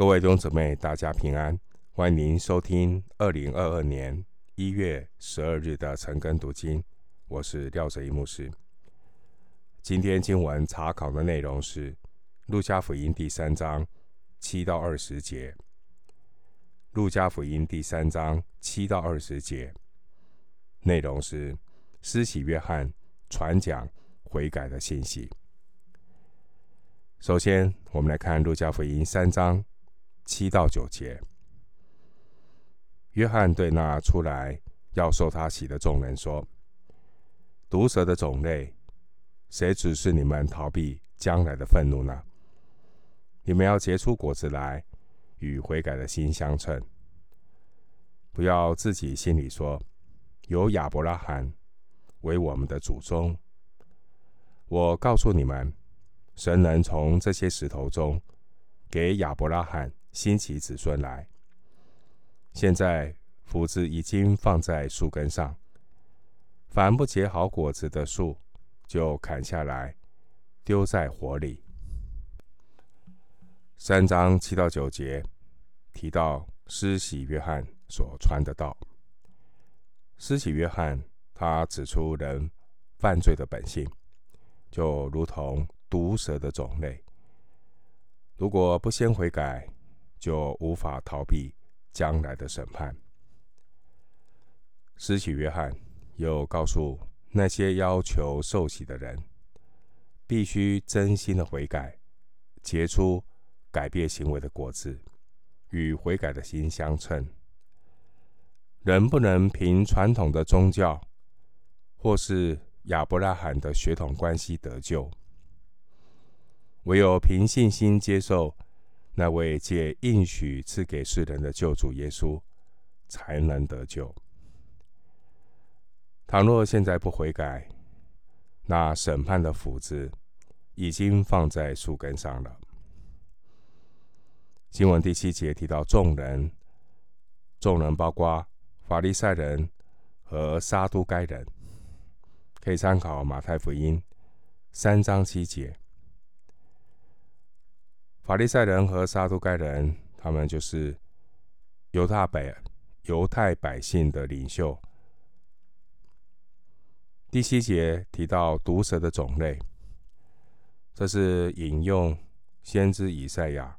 各位弟兄姊妹，大家平安！欢迎您收听二零二二年一月十二日的晨更读经。我是廖哲一牧师。今天经文查考的内容是《路加福音》第三章七到二十节。《路加福音》第三章七到二十节内容是施洗约翰传讲悔改的信息。首先，我们来看《路加福音》三章。七到九节，约翰对那出来要受他洗的众人说：“毒蛇的种类，谁指示你们逃避将来的愤怒呢？你们要结出果子来，与悔改的心相称。不要自己心里说，有亚伯拉罕为我们的祖宗。我告诉你们，神能从这些石头中给亚伯拉罕。”兴起子孙来。现在斧子已经放在树根上，凡不结好果子的树，就砍下来，丢在火里。三章七到九节提到施洗约翰所传的道。施洗约翰他指出人犯罪的本性，就如同毒蛇的种类，如果不先悔改，就无法逃避将来的审判。施洗约翰又告诉那些要求受洗的人，必须真心的悔改，结出改变行为的果子，与悔改的心相称。人不能凭传统的宗教或是亚伯拉罕的血统关系得救，唯有凭信心接受。那位借应许赐给世人的救主耶稣，才能得救。倘若现在不悔改，那审判的斧子已经放在树根上了。经文第七节提到众人，众人包括法利赛人和撒都该人，可以参考马太福音三章七节。法利赛人和撒都该人，他们就是犹太百犹太百姓的领袖。第七节提到毒蛇的种类，这是引用先知以赛亚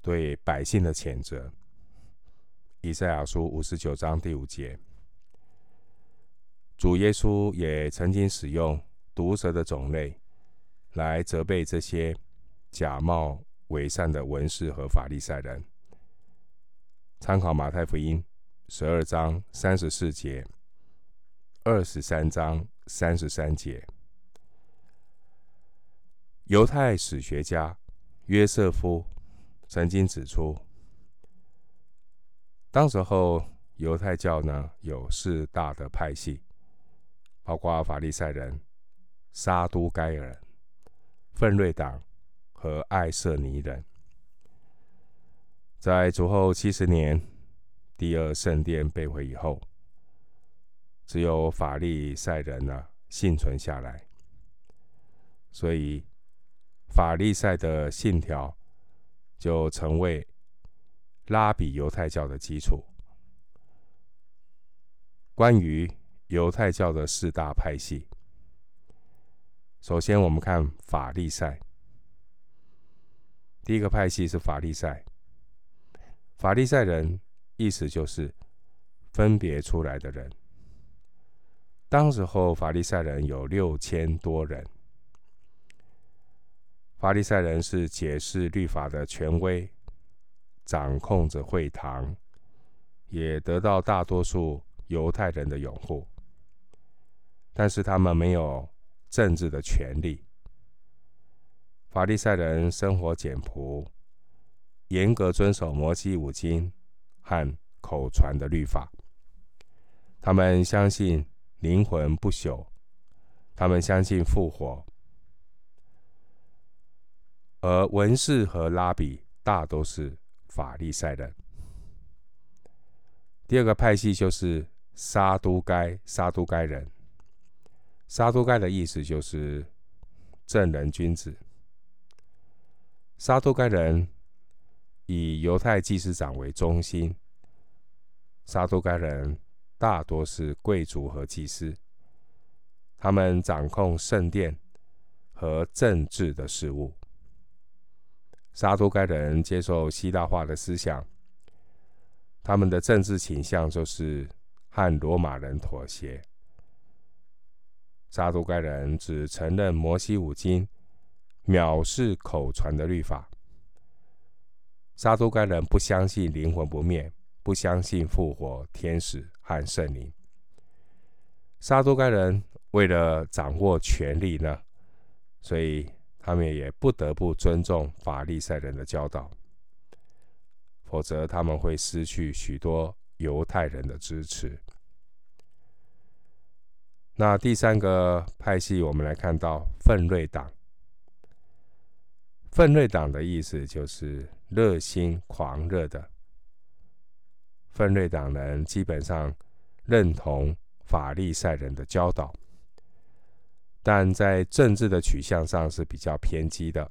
对百姓的谴责。以赛亚书五十九章第五节，主耶稣也曾经使用毒蛇的种类来责备这些假冒。伪善的文士和法利赛人，参考马太福音十二章三十四节、二十三章三十三节。犹太史学家约瑟夫曾经指出，当时候犹太教呢有四大的派系，包括法利赛人、沙都该人、奋锐党。和爱色尼人，在主后七十年，第二圣殿被毁以后，只有法利赛人呢幸存下来。所以，法利赛的信条就成为拉比犹太教的基础。关于犹太教的四大派系，首先我们看法利赛。第一个派系是法利赛，法利赛人意思就是分别出来的人。当时候法利赛人有六千多人，法利赛人是解释律法的权威，掌控着会堂，也得到大多数犹太人的拥护，但是他们没有政治的权利。法利赛人生活简朴，严格遵守摩西五经和口传的律法。他们相信灵魂不朽，他们相信复活。而文士和拉比大都是法利赛人。第二个派系就是撒都该，撒都该人。撒都该的意思就是正人君子。撒都该人以犹太祭司长为中心，撒都该人大多是贵族和祭司，他们掌控圣殿和政治的事务。撒都该人接受希腊化的思想，他们的政治倾向就是和罗马人妥协。撒都该人只承认摩西五经，藐视口传的律法。撒都该人不相信灵魂不灭，不相信复活、天使和圣灵。撒都该人为了掌握权力呢，所以他们也不得不尊重法利赛人的教导，否则他们会失去许多犹太人的支持。那第三个派系，我们来看到奋锐党。奋锐党的意思就是热心狂热的。奋锐党人基本上认同法利赛人的教导，但在政治的取向上是比较偏激的。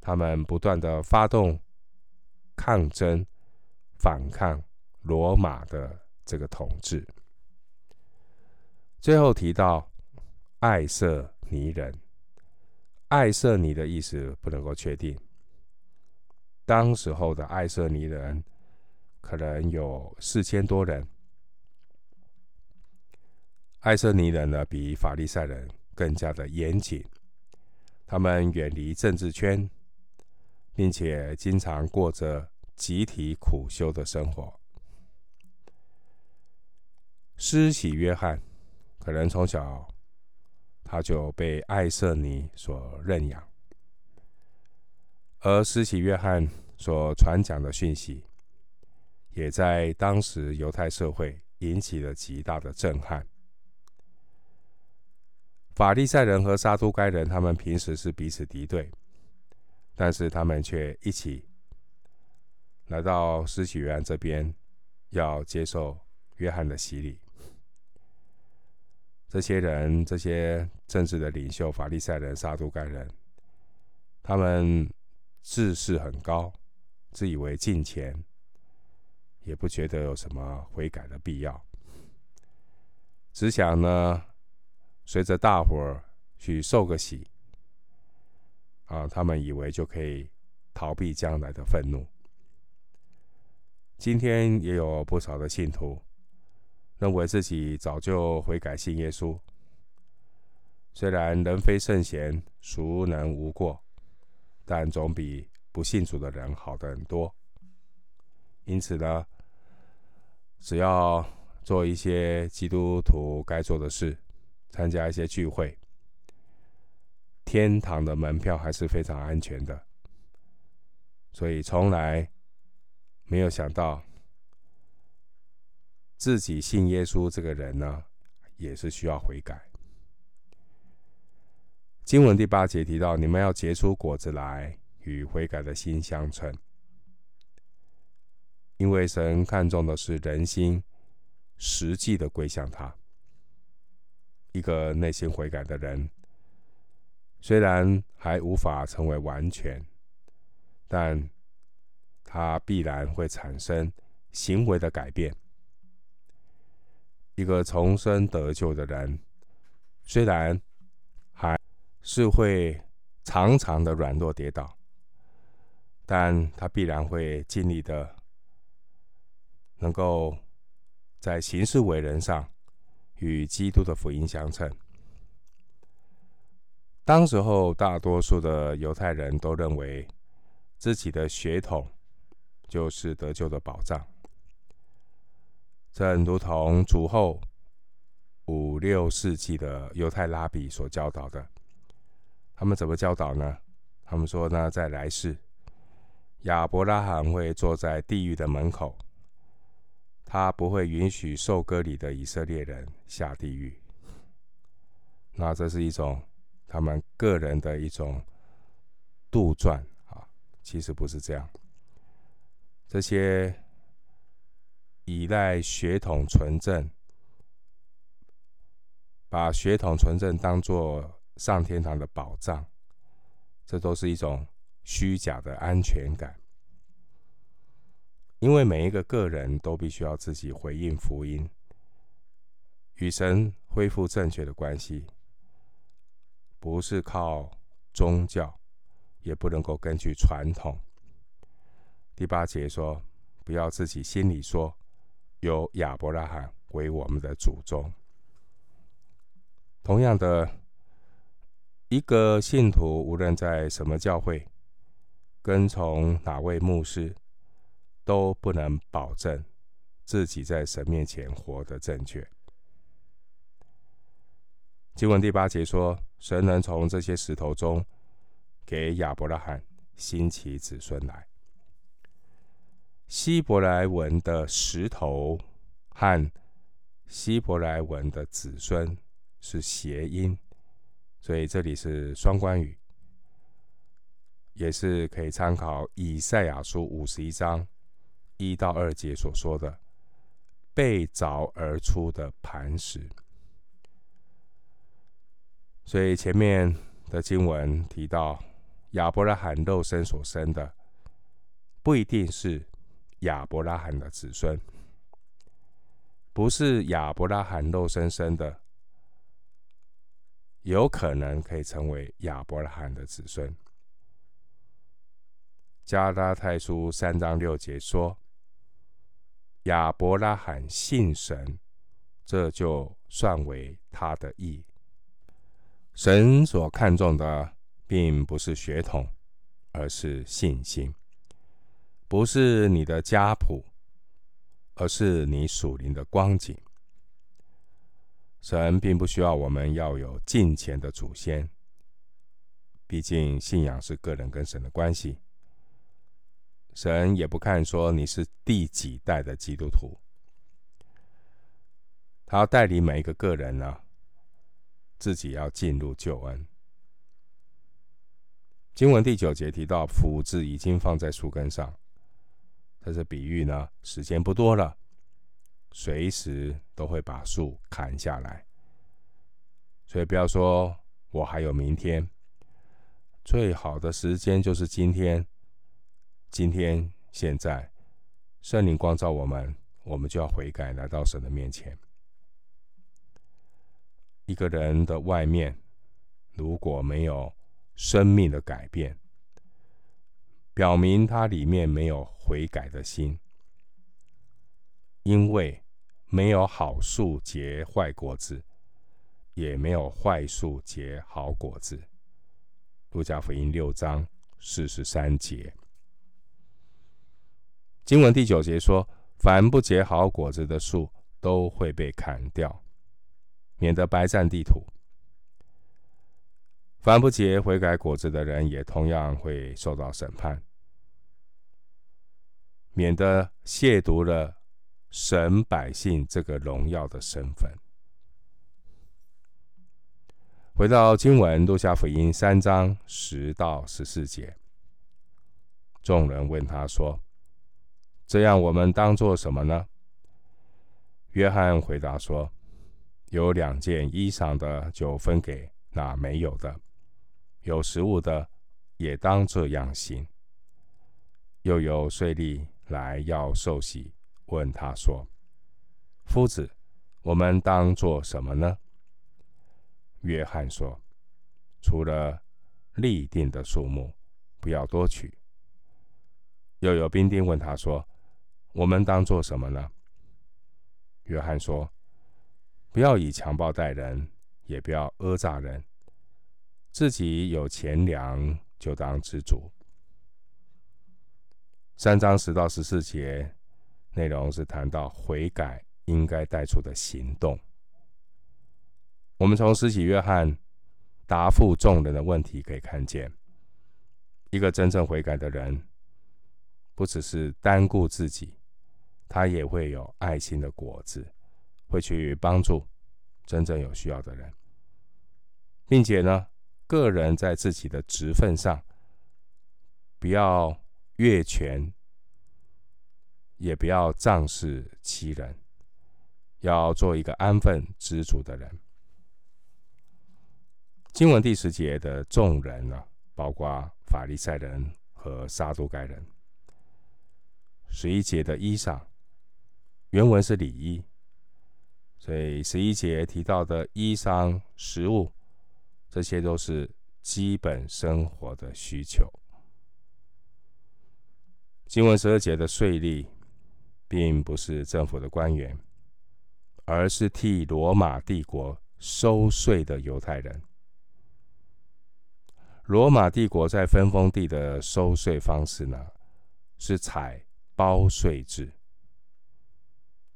他们不断的发动抗争，反抗罗马的这个统治。最后提到爱色尼人。爱色尼的意思不能够确定。当时候的爱色尼人可能有四千多人。爱色尼人呢，比法利赛人更加的严谨，他们远离政治圈，并且经常过着集体苦修的生活。施洗约翰可能从小。他就被爱色尼所认养，而施洗约翰所传讲的讯息，也在当时犹太社会引起了极大的震撼。法利赛人和撒都该人，他们平时是彼此敌对，但是他们却一起来到施洗约翰这边，要接受约翰的洗礼。这些人，这些政治的领袖，法利赛人、撒都该人，他们自视很高，自以为敬虔，也不觉得有什么悔改的必要，只想呢，随着大伙儿去受个洗，啊，他们以为就可以逃避将来的愤怒。今天也有不少的信徒。认为自己早就悔改信耶稣，虽然人非圣贤，孰能无过，但总比不信主的人好得很多。因此呢，只要做一些基督徒该做的事，参加一些聚会，天堂的门票还是非常安全的。所以从来没有想到。自己信耶稣这个人呢，也是需要悔改。经文第八节提到，你们要结出果子来，与悔改的心相称。因为神看重的是人心实际的归向他。一个内心悔改的人，虽然还无法成为完全，但他必然会产生行为的改变。一个重生得救的人，虽然还是会常常的软弱跌倒，但他必然会尽力的，能够在行事为人上与基督的福音相称。当时候，大多数的犹太人都认为自己的血统就是得救的保障。正如同主后五六世纪的犹太拉比所教导的，他们怎么教导呢？他们说呢，在来世，亚伯拉罕会坐在地狱的门口，他不会允许受割礼的以色列人下地狱。那这是一种他们个人的一种杜撰啊，其实不是这样。这些。依赖血统纯正，把血统纯正当做上天堂的保障，这都是一种虚假的安全感。因为每一个个人都必须要自己回应福音，与神恢复正确的关系，不是靠宗教，也不能够根据传统。第八节说：“不要自己心里说，由亚伯拉罕为我们的祖宗。”同样的，一个信徒无论在什么教会，跟从哪位牧师。都不能保证自己在神面前活得正确。经文第八节说：“神能从这些石头中给亚伯拉罕兴起子孙来。”希伯来文的石头和希伯来文的子孙是谐音，所以这里是双关语，也是可以参考以赛亚书五十一章。一到二节所说的被凿而出的磐石，所以前面的经文提到亚伯拉罕肉身所生的，不一定是亚伯拉罕的子孙，不是亚伯拉罕肉身生的，有可能可以成为亚伯拉罕的子孙。加拉太书三章六节说。亚伯拉罕信神，这就算为他的义。神所看重的，并不是血统，而是信心；不是你的家谱，而是你属灵的光景。神并不需要我们要有近前的祖先，毕竟信仰是个人跟神的关系。神也不看说你是第几代的基督徒，他要带领每一个个人呢，自己要进入救恩。经文第九节提到斧子已经放在树根上，这是比喻呢，时间不多了，随时都会把树砍下来，所以不要说我还有明天，最好的时间就是今天。今天、现在，圣灵光照我们，我们就要悔改，来到神的面前。一个人的外面如果没有生命的改变，表明他里面没有悔改的心，因为没有好树结坏果子，也没有坏树结好果子。路加福音六章四十三节。经文第九节说：“凡不结好果子的树，都会被砍掉，免得白占地土。凡不结悔改果子的人，也同样会受到审判，免得亵渎了神百姓这个荣耀的身份。”回到经文，路加福音三章十到十四节，众人问他说。这样，我们当做什么呢？约翰回答说：“有两件衣裳的，就分给那没有的；有食物的，也当这样行。”又有税吏来要受洗，问他说：“夫子，我们当做什么呢？”约翰说：“除了立定的数目，不要多取。”又有兵丁问他说。我们当做什么呢？约翰说：“不要以强暴待人，也不要讹诈人。自己有钱粮，就当知足。”三章十到十四节内容是谈到悔改应该带出的行动。我们从施洗约翰答复众人的问题可以看见，一个真正悔改的人，不只是单顾自己。他也会有爱心的果子，会去帮助真正有需要的人，并且呢，个人在自己的职分上，不要越权，也不要仗势欺人，要做一个安分知足的人。经文第十节的众人呢，包括法利赛人和撒都该人。十一节的衣裳，原文是礼衣，所以十一节提到的衣裳、食物，这些都是基本生活的需求。经文十二节的税吏，并不是政府的官员，而是替罗马帝国收税的犹太人。罗马帝国在分封地的收税方式呢，是采包税制。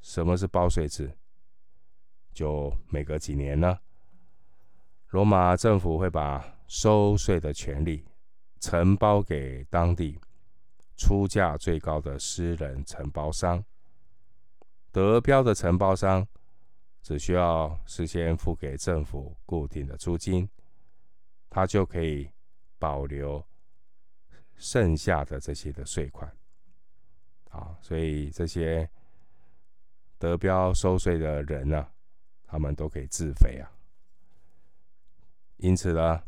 什么是包税制？就每隔几年呢，罗马政府会把收税的权利承包给当地。出价最高的私人承包商，得标的承包商只需要事先付给政府固定的租金，他就可以保留剩下的这些的税款。啊，所以这些得标收税的人呢，他们都可以自肥啊。因此呢，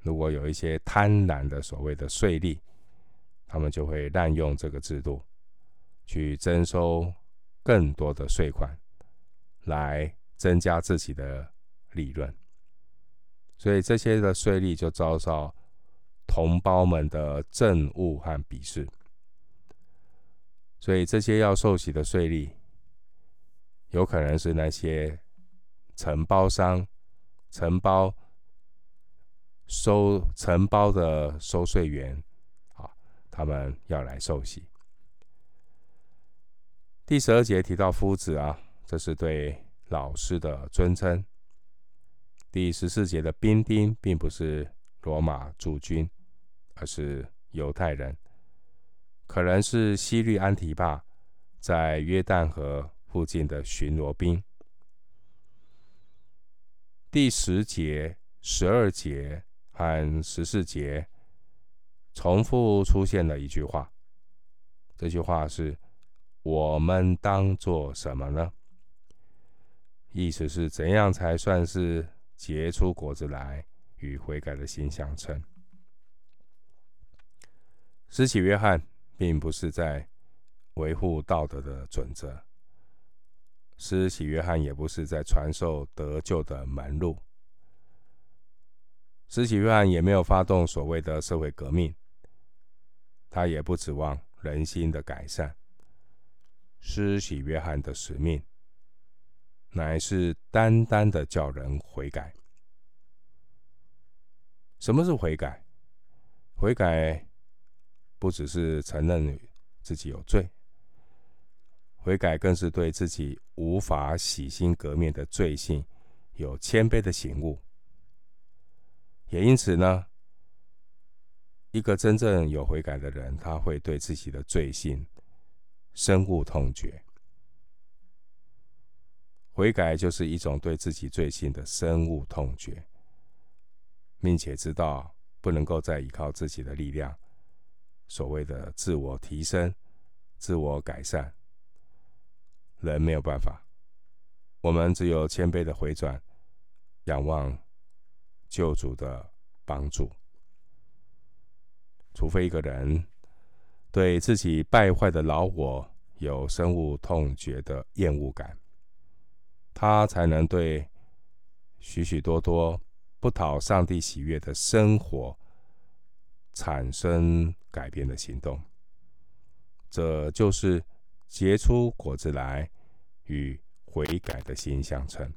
如果有一些贪婪的所谓的税吏，他们就会滥用这个制度，去征收更多的税款，来增加自己的利润。所以这些的税吏就遭到同胞们的憎恶和鄙视。所以这些要受洗的税吏，有可能是那些承包商、承包收承包的收税员。啊他们要来受洗。第十二节提到夫子啊，这是对老师的尊称。第十四节的兵丁并不是罗马驻军，而是犹太人，可能是西律安提帕在约旦河附近的巡逻兵。第十节、十二节和十四节。重复出现了一句话，这句话是：“我们当做什么呢？”意思是怎样才算是结出果子来，与悔改的心相称？施洗约翰并不是在维护道德的准则，施洗约翰也不是在传授得救的门路，施洗约翰也没有发动所谓的社会革命。他也不指望人心的改善。施洗约翰的使命，乃是单单的叫人悔改。什么是悔改？悔改不只是承认自己有罪，悔改更是对自己无法洗心革面的罪性有谦卑的醒悟。也因此呢，一个真正有悔改的人，他会对自己的罪性深恶痛绝。悔改就是一种对自己罪性的深恶痛绝，并且知道不能够再依靠自己的力量，所谓的自我提升、自我改善，人没有办法。我们只有谦卑的回转，仰望救主的帮助。除非一个人对自己败坏的老我有深恶痛绝的厌恶感，他才能对许许多多不讨上帝喜悦的生活产生改变的行动。这就是结出果子来与悔改的心相称。